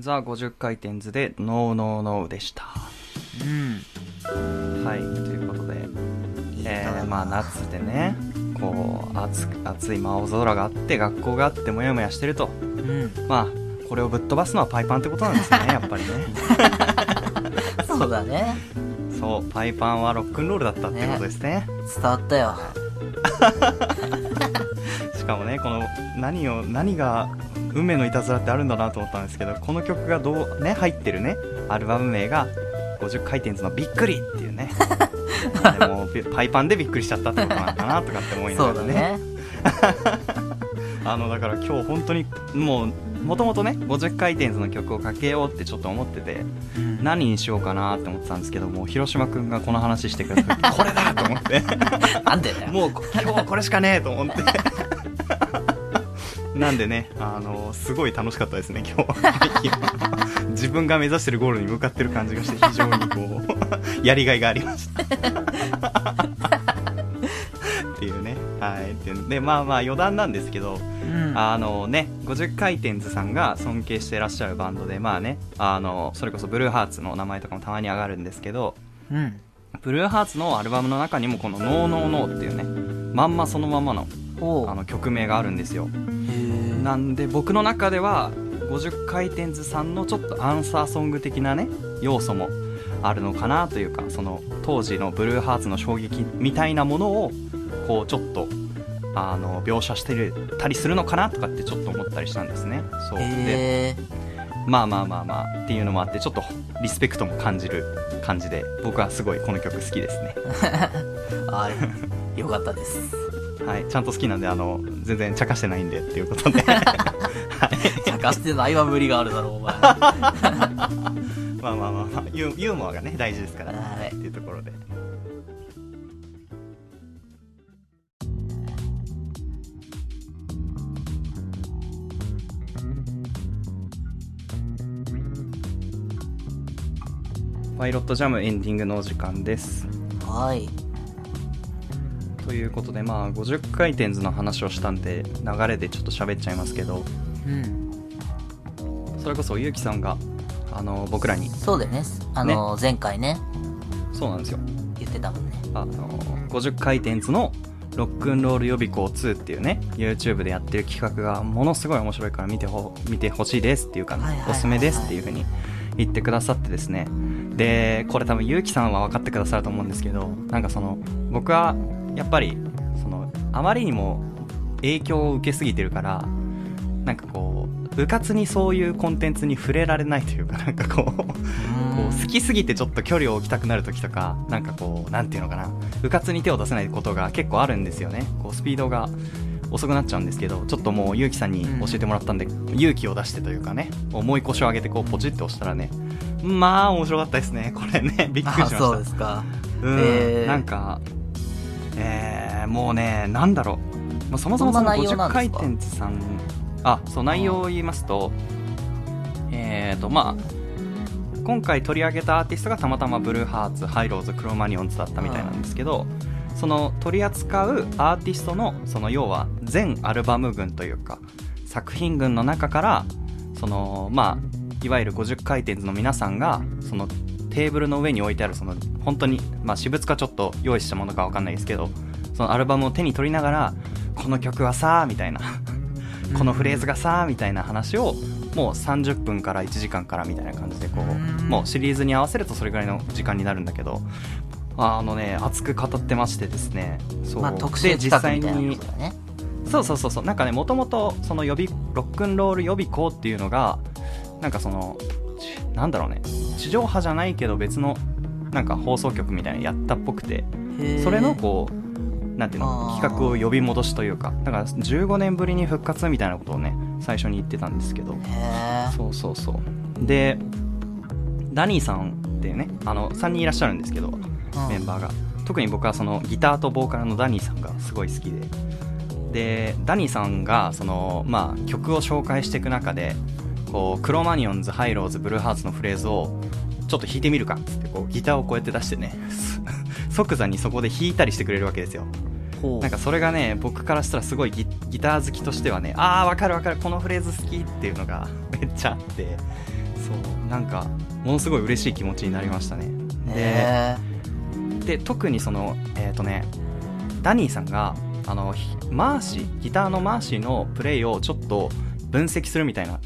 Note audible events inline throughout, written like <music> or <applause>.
ザ50回転図でノーノーノーでした。うん。はい、ということで、えー、まあ夏でね、こう、暑く、暑いまあ青空があって、学校があって、もやもやしてると、うん。まあ、これをぶっ飛ばすのはパイパンってことなんですよね、<laughs> やっぱりね。そうだね。そう、パイパンはロックンロールだったってことですね。伝わったよ。<laughs> しかもね、この、何を、何が、運命のいたずらってあるんだなと思ったんですけど、この曲がどう、ね、入ってるね、アルバム名が、50回転図のびっくりっていうね。<laughs> でもびパイパンでびっくりしちゃったってことなのかなとかって思いながらね。ね。<laughs> あの、だから今日本当に、もう、もともとね、50回転図の曲をかけようってちょっと思ってて、うん何にしようかなって思ってたんですけども、広島くんがこの話してくれた時、<laughs> これだと思って。なんで。もうこ今日はこれしかねえと思ってなんでねあのすごい楽しかったですね今日 <laughs> 自分が目指してるゴールに向かってる感じがして非常にこう <laughs> やりがいがありました <laughs> っていうねはいででまあまあ余談なんですけどうん。あのね、50回転図さんが尊敬してらっしゃるバンドで、まあね、あの、それこそブルーハーツの名前とかもたまに上がるんですけど、うん。ブルーハーツのアルバムの中にもこのノーノーノーっていうね、まんまそのままの。あの曲名があるんですよ。なんで僕の中では50回転図さんのちょっとアンサーソング的なね、要素もあるのかなというか、その当時のブルーハーツの衝撃みたいなものを、こうちょっと、あの、描写してたりするのかなとかってちょっと思ったりしたんですね。そう。で、へまあまあまあまあっていうのもあって、ちょっとリスペクトも感じる感じで、僕はすごいこの曲好きですね。<laughs> ー。はい。よかったです。はい、ちゃんと好きなんで、あの、全然茶化してないんでっていうことで。<laughs> はい。探してないは無理があるだろう、お前。<laughs> まあまあまあまあ、ユーモアがね、大事ですから、はいっていうところで。パイロットジャムエンディングのお時間です。はい。ということで、まあ、50回転図の話をしたんで、流れでちょっと喋っちゃいますけど、うん。それこそゆうきさんが、あの、僕らに、そうだよね。あの、前回ね、そうなんですよ。言ってたもんね。あの、50回転図のロックンロール予備校2っていうね、YouTube でやってる企画がものすごい面白いから見てほ、見てほしいですっていうか、はいはいはいはいおすすめですっていう風に言ってくださってですね。で、これ多分ゆうきさんは分かってくださると思うんですけど、なんかその、僕は、やっぱり、その、あまりにも影響を受けすぎてるから、なんかこう、部活にそういうコンテンツに触れられないというか、<laughs> なんかこう、こう好きすぎてちょっと距離を置きたくなる時とかなんかこうなんていうのかな。部活に手を出せないことが結構あるんですよね。こうスピードが遅くなっちゃうんですけどちょっともうゆうきさんに教えてもらったんで、勇気を出してというかね重い腰を上げてこうポチって押したらねまあ面白かったですね。これね。びっくりしまあ、した。そうですか。うん、へー。なんかえー、もうねなんだろう、まあ、そもそもそのどんな内容な50んですか？回転図さんあそう内容を言いますとえーとまあ今回取り上げたアーティストがたまたまブルーハーツハイローズクロマニオンズだったみたいなんですけど、その取り扱うアーティストのその要は全アルバム群というか作品群の中からそのまあいわゆる50回転図の皆さんがそのテーブルの上に置いてあるその本当にまあ私物かちょっと用意したものかわかんないですけどそのアルバムを手に取りながらこの曲はさみたいな。このフレーズがさみたいな話をもう30分から1時間からみたいな感じでこううん。もうシリーズに合わせるとそれぐらいの時間になるんだけどあのね熱く語ってましてですね。そう。まあ、特で集企画みたいなことだね。そうそうそうそう。なんかねもともとその予備ロックンロール予備校っていうのがなんかそのちなんだろうね。地上波じゃないけど別のなんか放送局みたいなのやったっぽくて。それのこうなんていうの企画を呼び戻しというか。だから15年ぶりに復活みたいなことをね最初に言ってたんですけど。そうそうそう。でダニーさんってねあの3人いらっしゃるんですけどメンバーが。特に僕はそのギターとボーカルのダニーさんがすごい好きで。でダニーさんがその、まあ、曲を紹介していく中でこうクロマニオンズハイローズブルーハーツのフレーズをちょっと弾いてみるかっつってこうギターをこうやって出してね <laughs> 即座にそこで弾いたりしてくれるわけですよ。なんかそれがね僕からしたらすごいギギター好きとしてはねああわかるわかるこのフレーズ好きっていうのが <laughs> めっちゃあってそうなんかものすごい嬉しい気持ちになりましたね。でへで特にそのえっ、とねダニーさんがあのひマーシーギターのマーシーのプレイをちょっと分析するみたいな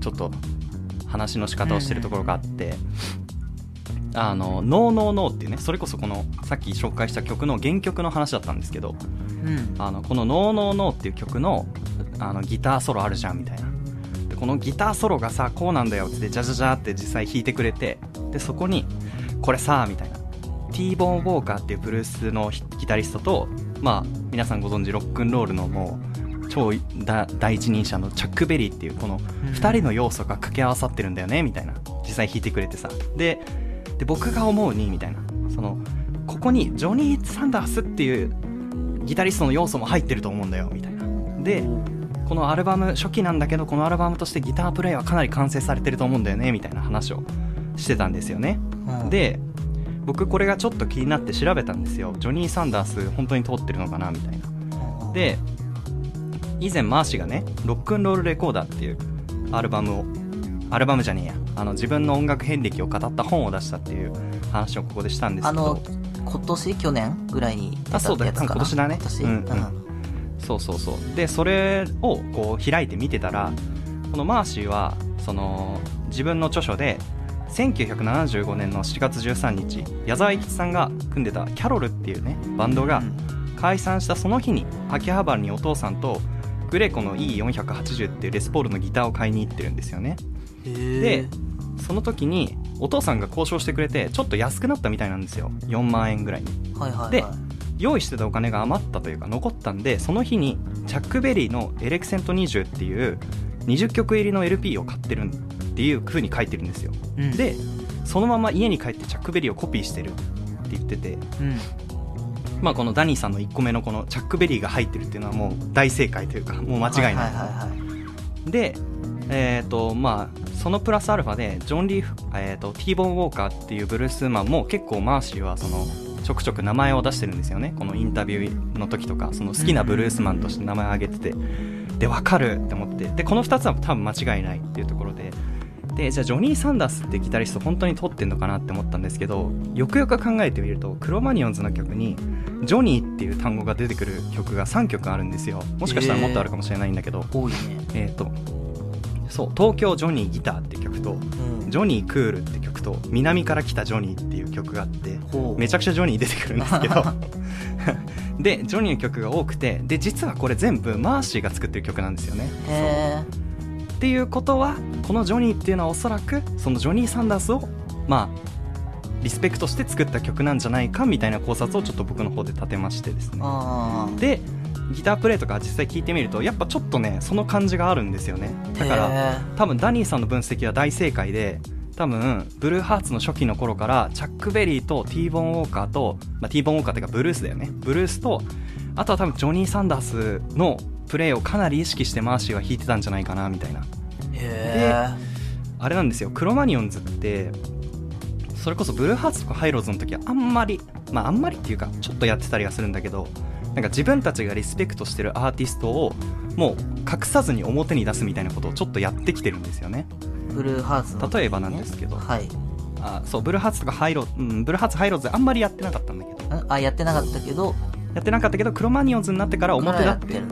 ちょっと話の仕方をしてるところがあって、あの「ノーノーノー」っていうねそれこそこのさっき紹介した曲の原曲の話だったんですけどうん。あのこの「ノーノーノー」っていう曲のあのギターソロあるじゃんみたいな。でこのギターソロがさこうなんだよってジャジャジャって実際弾いてくれてでそこにこれさみたいな。T ボーン・ウォーカーっていうブルースのギタリストとまあ皆さんご存知ロックンロールのもう超だ第一人者のチャック・ベリーっていうこの2人の要素が掛け合わさってるんだよねみたいな。実際弾いてくれてさ。でで僕が思うにみたいな。そのここにジョニー・サンダースっていうギタリストの要素も入ってると思うんだよみたいな。でこのアルバム初期なんだけどこのアルバムとしてギタープレイはかなり完成されてると思うんだよねみたいな話をしてたんですよね。うん。で僕これがちょっと気になって調べたんですよ。ジョニー・サンダース本当に通ってるのかなみたいな。で以前マーシーがね「ロックンロールレコーダー」っていうアルバムをアルバムじゃねえやあの自分の音楽遍歴を語った本を出したっていう話をここでしたんですけど。あの今年？去年ぐらいに出たあそうだよ。やつかな今年だね。今年？うんうん。そうそうそう。でそれをこう開いて見てたらこのマーシーはその自分の著書で1975年の7月13日矢沢永吉さんが組んでたキャロルっていうねバンドが解散したその日に秋葉原にお父さんとグレコの E480 っていうレスポールのギターを買いに行ってるんですよね。へでえその時にお父さんが交渉してくれてちょっと安くなったみたいなんですよ。4万円ぐらいに。はいはいはい。で用意してたお金が余ったというか残ったんでその日にチャックベリーのエレクセント20っていう20曲入りの LP を買ってるっていう風に書いてるんですよ。うん。でそのまま家に帰ってチャックベリーをコピーしてるって言ってて。うんまあこのダニーさんの1個目のこのチャックベリーが入ってるっていうのはもう大正解というかもう間違いない,、でえっ、とまあそのプラスアルファでジョン・リーフ、えー、と T ボーン・ウォーカーっていうブルースマンも結構マーシーはそのちょくちょく名前を出してるんですよね。このインタビューの時とかその好きなブルースマンとして名前を挙げてて。で分かるって思って。でこの2つは多分間違いないっていうところででじゃあジョニー・サンダースってギタリスト本当に撮ってんのかなって思ったんですけどよくよく考えてみるとクロマニオンズの曲にジョニーっていう単語が出てくる曲が3曲あるんですよ。もしかしたらもっとあるかもしれないんだけど、多いね。えっ、とそう東京ジョニーギターって曲とうん。ジョニークールって曲と南から来たジョニーっていう曲があってめちゃくちゃジョニー出てくるんですけど。<laughs> でジョニーの曲が多くてで実はこれ全部マーシーが作ってる曲なんですよね。へえっていうことはこのジョニーっていうのはおそらくそのジョニー・サンダースをまあリスペクトして作った曲なんじゃないかみたいな考察をちょっと僕の方で立てましてですね。でギタープレイとか実際聞いてみるとやっぱちょっとねその感じがあるんですよね。だからへ多分ダニーさんの分析は大正解で多分ブルーハーツの初期の頃からチャック・ベリーと T ボーン・ウォーカーと、まあ、T ボーン・ウォーカーっていうかブルースだよね。ブルースとあとは多分ジョニー・サンダースのプレイをかなり意識してマーシーは弾いてたんじゃないかなみたいな。えへあれなんですよ。クロマニオンズってそれこそブルーハーツとかハイローズの時はあんまりまああんまりっていうかちょっとやってたりはするんだけどなんか自分たちがリスペクトしてるアーティストをもう隠さずに表に出すみたいなことをちょっとやってきてるんですよね。えブルーハーツね。例えばなんですけどはい。あそうブルーハーツとかハイロー、うん、ブルーハーツハイローズあんまりやってなかったんだけど。んあやってなかったけどやってなかったけどクロマニオンズになってから表立って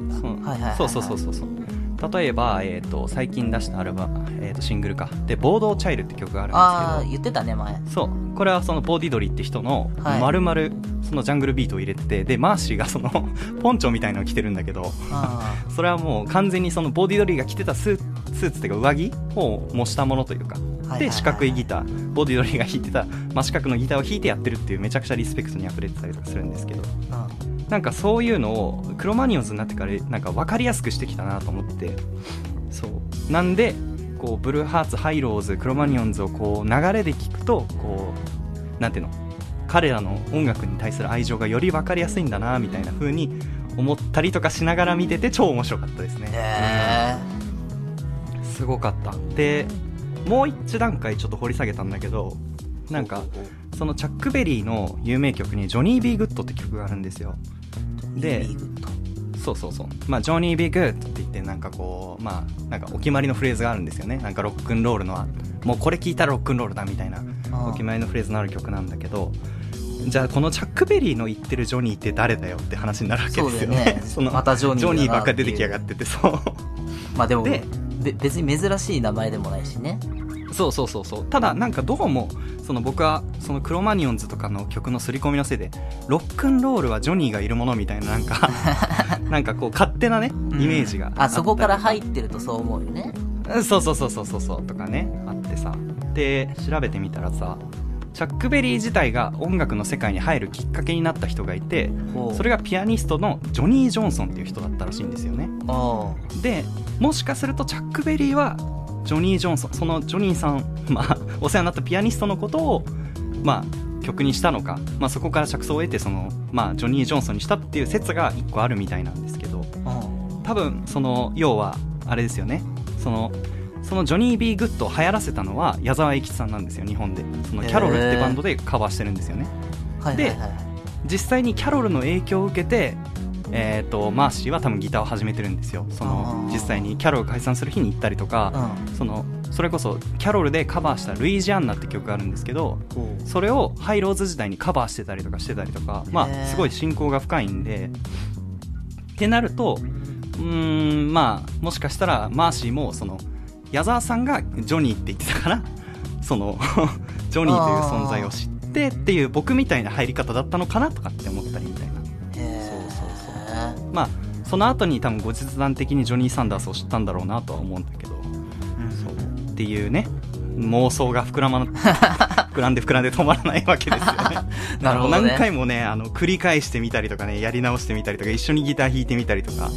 そう。そうそうそうそう。例えば、えー、と最近出したアルバム、えー、とシングルか。で「ボードチャイル」って曲があるんですけど。ああ言ってたね前。そう。これはそのボディドリって人のはい。丸々そのジャングルビートを入れててでマーシーがその <laughs> ポンチョみたいなのを着てるんだけど。あ <laughs> それはもう完全にそのボディドリが着てたスースーツっていうか上着を模したものというか。で四角いギター。ボディドリが弾いてた真四角のギターを弾いてやってるっていうめちゃくちゃリスペクトに溢れてたりとかするんですけど。あなんかそういうのをクロマニオンズになってからなんか分かりやすくしてきたなと思って。そう。なんでこうブルーハーツハイローズクロマニオンズをこう流れで聞くとこうなんていうの？彼らの音楽に対する愛情がより分かりやすいんだなみたいな風に思ったりとかしながら見てて超面白かったですね、へうん。すごかった。でもう一段階ちょっと掘り下げたんだけどなんかそのチャック・ベリーの有名曲に「ジョニー・ビー・グッド」って曲があるんですよ。えでそうそうそう。まあジョニー・ビー・グッドって言ってなんかこうまあなんかお決まりのフレーズがあるんですよね。なんかロックンロールのは。もうこれ聞いたらロックンロールだみたいなあお決まりのフレーズのある曲なんだけどじゃあこのチャック・ベリーの言ってるジョニーって誰だよって話になるわけですよ。ね。<laughs> そねまたジョニーだなっていう。ばっか出てきやがっててそう。まあでもでべ別に珍しい名前でもないしねそうそうそうそう。ただなんかどうもその僕はそのクロマニオンズとかの曲の刷り込みのせいでロックンロールはジョニーがいるものみたいななんか <laughs> なんかこう勝手なねイメージがあそこから入っってるとそう思うよね。そうそうそうそうそうそう。とかねあってさ。で調べてみたらさチャック・ベリー自体が音楽の世界に入るきっかけになった人がいてそれがピアニストのジョニー・ジョンソンっていう人だったらしいんですよね。あ。でもしかするとチャック・ベリーはジョニー・ジョンソンそのジョニーさん、<laughs> まあ、お世話になったピアニストのことを、まあ、曲にしたのか、まあ、そこから着想を得てその、まあ、ジョニー・ジョンソンにしたっていう説が一個あるみたいなんですけど多分その要はあれですよね。そのそのジョニー・ビー・グッドを流行らせたのは矢沢永吉さんなんですよ日本で。そのキャロルってバンドでカバーしてるんですよね。はいはいはい実際にキャロルの影響を受けてえー、とマーシーは多分ギターを始めてるんですよ。その実際にキャロルが解散する日に行ったりとか、うん。そのそれこそキャロルでカバーした「ルイジアンナ」って曲があるんですけどそれをハイローズ時代にカバーしてたりとかしてたりとかまあすごい親交が深いんで。ってなるとうーんまあもしかしたらマーシーもその矢沢さんがジョニーって言ってたから <laughs> その <laughs> ジョニーという存在を知ってっていう僕みたいな入り方だったのかなとかって思ったりまあその後に多分後日談的にジョニー・サンダースを知ったんだろうなとは思うんだけどそうっていうね妄想が膨らま <laughs> 膨らんで膨らんで止まらないわけですよね。<laughs> なるほどね。何回もねあの繰り返してみたりとかねやり直してみたりとか一緒にギター弾いてみたりとか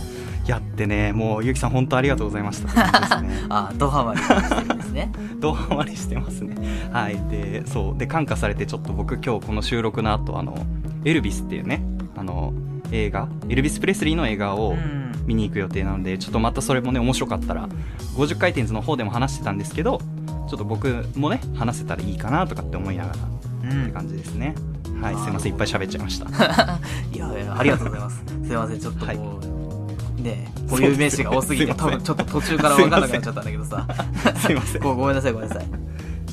やってねもうゆきさん本当ありがとうございました。ね <laughs> あドハマりしてるんですね。ドハマりしてますね。はい。でそう。で感化されてちょっと僕今日この収録の後あのエルビスっていうねあの映画エルビス・プレスリーの映画をうん。見に行く予定なのでちょっとまたそれもね面白かったら50回転図の方でも話してたんですけどちょっと僕もね話せたらいいかなとかって思いながらうん。って感じですね。はいすいませんいっぱい喋っちゃいました。<laughs> いやいやありがとうございます。すいませんちょっともう、ね固有名詞が多すぎて多分ちょっと途中から分かんなくなっちゃったんだけどさ。<laughs> すいません。ごごめんなさいごめんなさい。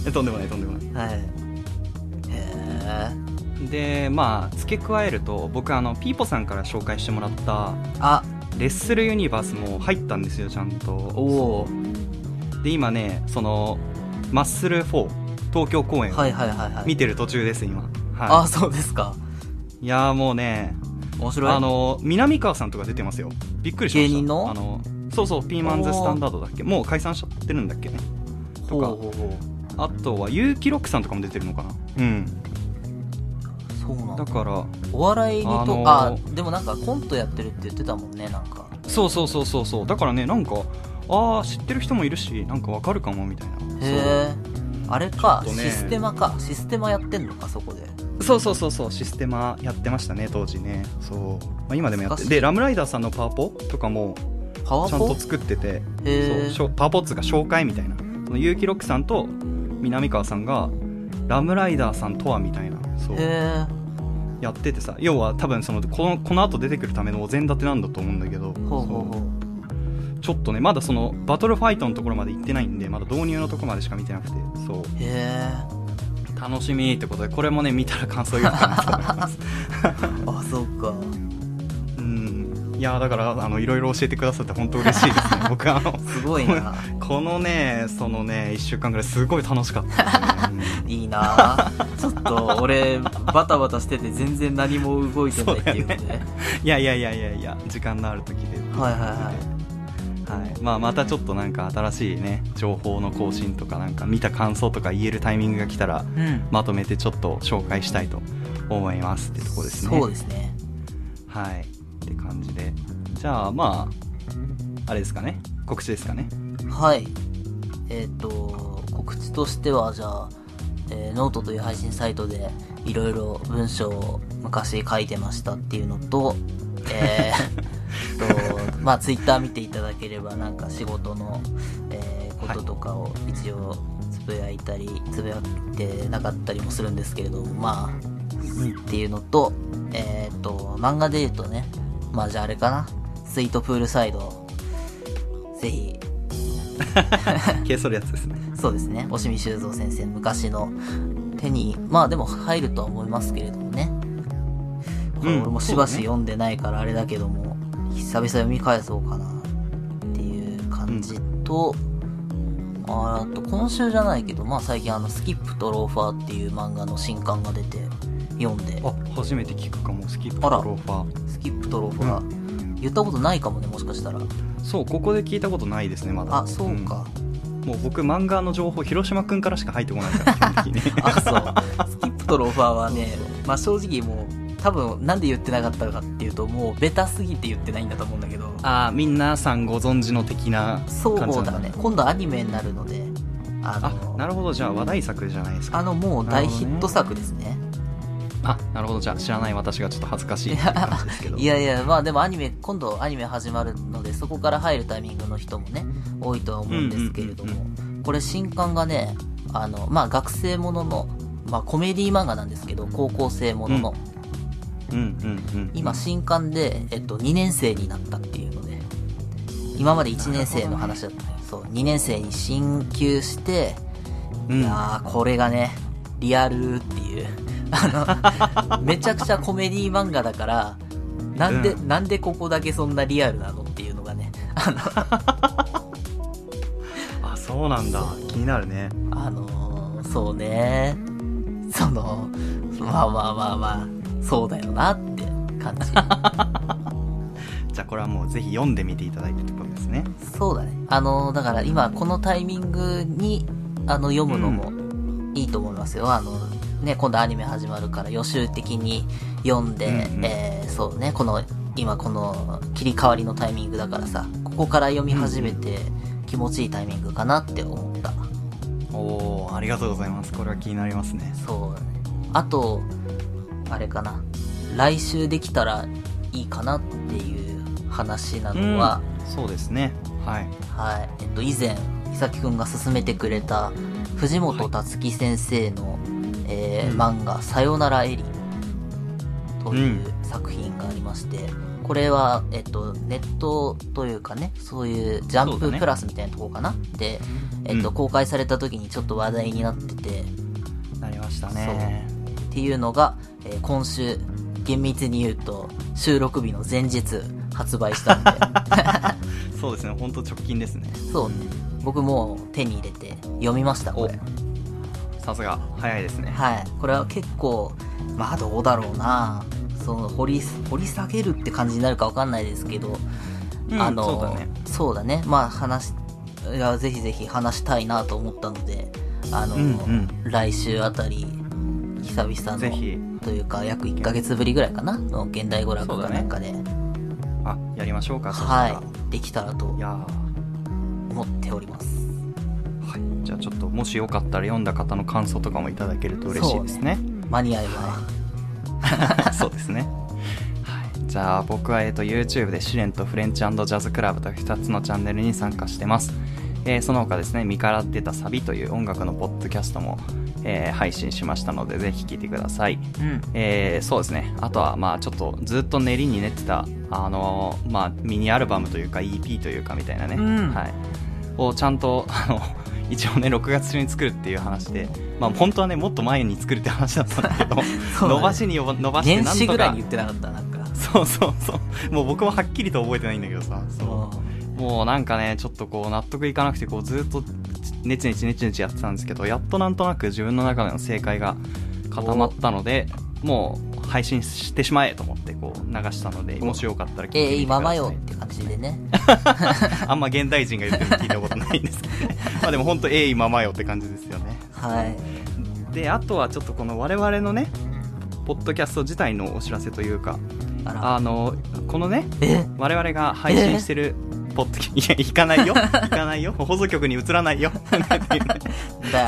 えとんでもないとんでもない。はい。へえでまあ付け加えると僕あのピーポさんから紹介してもらったあ。レッスルユニバースも入ったんですよちゃんと。おおで今ねそのマッスル4東京公演をはいはいはいはい。見てる途中です今。あはそうですか。いいやーもうね面白い。あの南川さんとか出てますよ。びっくりしました。芸人の？あのそうそうピーマンズスタンダードだっけ。もう解散しちゃってるんだっけね。とか。あとは結城ロックさんとかも出てるのかな。うんそうなんだ。だからお笑いにと、あのーあでもなんかコントやってるって言ってたもんねなんか。そうそうそうそうそう。だからねなんかああ知ってる人もいるしなんかわかるかもみたいな。へえあれか、ちょっとね。システマか。システマやってんのかそこで。そうそうそうそう。システマやってましたね当時ね。そう、まあ、今でもやって懐かしい。でラムライダーさんのパワポとかもパワポ？ちゃんと作っててへそうしょパワポっつうか紹介みたいな。その結城ロックさんと南川さんがラムライダーさんとはみたいなそう。やっててさ要は多分そのこのこの後出てくるためのお膳立てなんだと思うんだけどちょっとねまだそのバトルファイトのところまで行ってないんでまだ導入のところまでしか見てなくてそう。楽しみってことでこれもね見たら感想言おうかなと思います。え <laughs> あそうか。うんいやだからあのいろいろ教えてくださって本当嬉しいですね。<laughs> 僕あのすごいな。<laughs> このねそのね1週間ぐらいすごい楽しかったね、う <laughs> んいいな。ちょっと俺バタバタしてて全然何も動いてないっていうことで、いやいやいやいやいや時間のある時で。はいはいはい。はい。まあ、またちょっとなんか新しいね情報の更新とかなんか見た感想とか言えるタイミングが来たらうん、まとめてちょっと紹介したいと思いますってとこですね。そうですね。はいって感じで。じゃあまああれですかね。告知ですかね。はい。えっ、と告知としてはじゃあ、えーノートという配信サイトでいろいろ文章を昔書いてましたっていうのとえー <laughs> とまあツイッター見ていただければなんか仕事の、えーこととかを一応つぶやいたりつぶやいてなかったりもするんですけれどもまあっていうのとえっ、と漫画で言うとねまあじゃああれかな。スイートプールサイド、ぜひ、消えそるやつですね。<laughs> そうですね、押見修造先生の昔の手に、まあでも入るとは思いますけれどもね。これうん俺もしばし読んでないからあれだけども、久々読み返そうかなっていう感じと、ああと今週じゃないけど、まあ最近あの、スキップとローファーっていう漫画の新刊が出て、読んで、あ初めて聞くかも。スキップとあら。ローファー。スキップとローファー、言ったことないかもね、もしかしたら。そうここで聞いたことないですねまだ。あ、そうか。うん。もう僕漫画の情報広島くんからしか入ってこないから <laughs> 基本的に。あ、そう。スキップとローファーはね、まあ正直もう、多分なんで言ってなかったかっていうと、もうベタすぎて言ってないんだと思うんだけど、あー皆さんご存知の的な感じそうなんだね。今度アニメになるので、あなるほど。じゃあ話題作じゃないですか。あのもう大ヒット作ですね。あなるほど。じゃあ知らない私がちょっと恥ずかしい感じですけど。いやいや、まあでもアニメ、今度アニメ始まるので、そこから入るタイミングの人もね、多いとは思うんですけれども、これ新刊がね、あの、まあ学生ものの、まあコメディ漫画なんですけど、高校生ものの、うん。うんうん今新刊で、えっと、2年生になったっていうので、今まで1年生の話だったのよ。そう、2年生に進級して、うん。いやー、これがね、リアルっていう、あの、めちゃくちゃコメディ漫画だから、なんで、うなんでここだけそんなリアルなのっていうのがね、あの、あそうなんだ。気になるね。あのーそうね、その、まあまあまあまあ、そうだよなって感じ。<laughs> じゃあこれはもうぜひ読んでみていただいてってことですね。そうだね。あの、だから今このタイミングに、あの、読むのもいいと思いますよ。あの、ね、今度アニメ始まるから予習的に読んで、うんうんえーそうね、この、今この切り替わりのタイミングだからさ、ここから読み始めて気持ちいいタイミングかなって思った。おおありがとうございますこれは気になりますねそうだね。あと、あれかな。来週できたらいいかなっていう話なのは、そうですねはいはい。えっと、以前、ひさきくんが勧めてくれた、藤本つ樹先生の、漫画、さよならエリというう作品がありまして、これは、えっと、ネットというかね、そういうジャンププラスみたいなとこかな、で、えっと、うん。公開された時にちょっと話題になってて、なりましたね。っていうのが、えー今週、厳密に言うと、収録日の前日発売したんで、<laughs> そうですね。本当直近ですね。そう。ね。僕もう手に入れて読みました、これ。さすが早いですね。はい。これは結構、まあどうだろうな。その、掘り、掘り下げるって感じになるかわかんないですけど、うんあの、そうだね。そうだね。まあ話、いや、ぜひぜひ話したいなと思ったので、あの、うんうん。来週あたり、久々の、ぜひ。というか、約1ヶ月ぶりぐらいかな？の現代娯楽かなんかで、あやりましょうかはい、できたらと思っております。ーはいじゃあちょっともしよかったら読んだ方の感想とかもいただけると嬉しいですね間に合えばね。<laughs> そうですね。はい、じゃあ僕は、えー、と YouTube で試練とフレンチジャズクラブという2つのチャンネルに参加してます。えーその他ですね、身から出たサビという音楽のポッドキャストも、えー配信しましたので、ぜひ聴いてください。うん。えーそうですね。あとは、まあちょっとずっと練りに練ってた、あのーまあミニアルバムというか EP というかみたいなね、うんはい。をちゃんと、あの、一応ね、6月中に作るっていう話で、まあ本当はね、もっと前に作るって話だったんだけど、<laughs> 伸ばしに伸ばして年なんとか始ぐらいに言ってなかった、なんか。そうそうそう。もう僕もはっきりと覚えてないんだけどさ、そう。もうなんかね、ちょっとこう納得いかなくて、こうずっとネチネチネチネチやってたんですけど、やっとなんとなく自分の中での正解が固まったので、もう配信してしまえと思ってこう流したので、もしよかったら聞いてみえー、てください。今まよって感じでね。<laughs> あんま現代人が言ってるの聞いたことないんですけどね。<laughs> まあでも本当、ええ今まよって感じですよね。はい。で、あとはちょっとこの我々のね、ポッドキャスト自体のお知らせというか、あの、このね、え？我々が配信してるポッドキャスト、いや、行かないよ。行かないよ。<laughs> 放送局に移らないよ。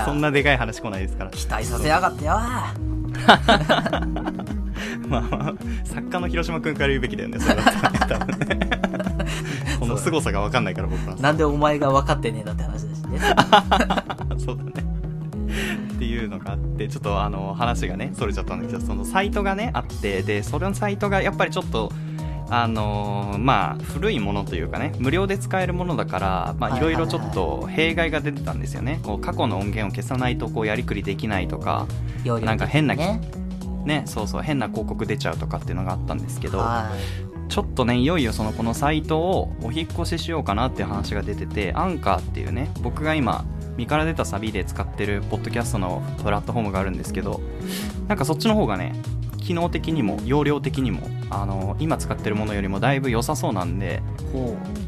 そんなでかい話来ないですから。期待させやがってよ。まあまあ、作家の広島くんから言うべきだよね、それだったらね、多分ね。凄さがわかんないから、僕は。なんでお前が分かってねえんだって話だしね。<laughs> そうだね。っていうのがあって、ちょっとあの、話がね、それちゃったんだけど、そのサイトがね、あって、で、それのサイトがやっぱりちょっと、あのーまあ古いものというかね無料で使えるものだからまあはいいろいろちょっと弊害が出てたんですよねこう過去の音源を消さないとこうやりくりできないとか容量なんか変なねねそうそう変な広告出ちゃうとかっていうのがあったんですけどはちょっとねいよいよそのこのサイトをお引っ越ししようかなっていう話が出ててアンカーっていうね僕が今身から出たサビで使ってるポッドキャストのプラットフォームがあるんですけどなんかそっちの方がね機能的にも容量的にもあの今使ってるものよりもだいぶ良さそうなんで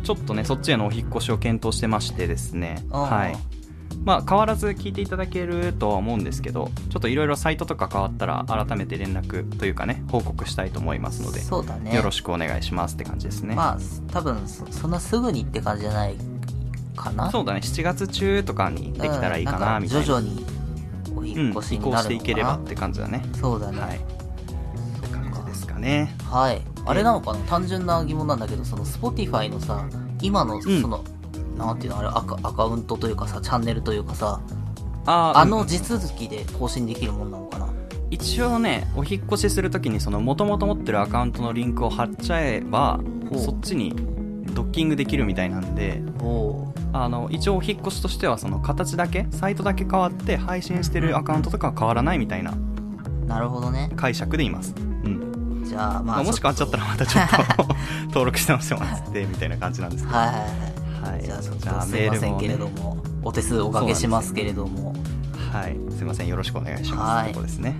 ちょっとねそっちへのお引っ越しを検討してましてですね。はいまあ変わらず聞いていただけるとは思うんですけどちょっといろいろサイトとか変わったら改めて連絡というかね報告したいと思いますのうでそうだね。よろしくお願いしますって感じですね、まあ多分そそんなすぐにって感じじゃないかな。そうだね。7月中とかにできたらいいかなみたいな。徐々にお引っ越しうん、移になるのかな、行していければって感じだね。そうだね。はい。って感じですかね。はい。あれなのかな？単純な疑問なんだけど、その Spotify のさ、今のそん。の、なんていうのあれアカ、アカウントというかさ、チャンネルというかさ、あーあのうん地続きで更新できるもんなのかな？一応ねお引っ越しするときにその元々持ってるアカウントのリンクを貼っちゃえばそっちにドッキングできるみたいなんでおあの一応お引っ越しとしてはその形だけサイトだけ変わって配信してるアカウントとかは変わらないみたいな。なるほどね。解釈でいます、うん。じゃあ、まあ、まあ、もし変わっちゃったらまたちょっと <laughs> 登録してもらってみたいな感じなんですけど。はいはいはい。はい。じゃあ、ちょっとすいませんけれどメールも、お手数おかけしますけれども、はい、すいません。よろしくお願いします、はい。とこですね。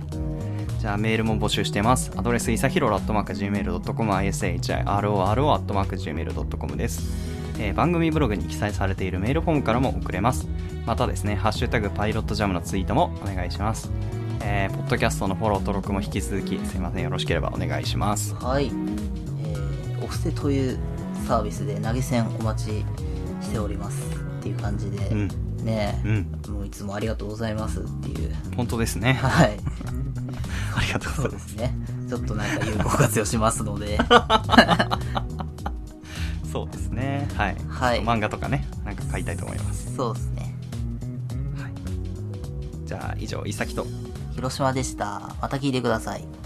じゃあメールも募集してます。アドレスいさひろら .gmail.com ishiro.gmail.com です、えー番組ブログに記載されているメールフォームからも送れます。またですねハッシュタグパイロットジャムのツイートもお願いします。えーポッドキャストのフォロー登録も引き続きすいません。よろしければお願いします。はい。えー、お布施というサービスで投げ銭お待ちしておりますっていう感じで、うんねえ、うんもういつもありがとうございますっていう。本当ですねはい。<laughs> ありがとうございますね。ちょっとなんか有効活用しますので、<laughs> そうですねはい、はい漫画とかねなんか買いたいと思いますそうですね。はいじゃあ以上いさきと広島でした。また聞いてください。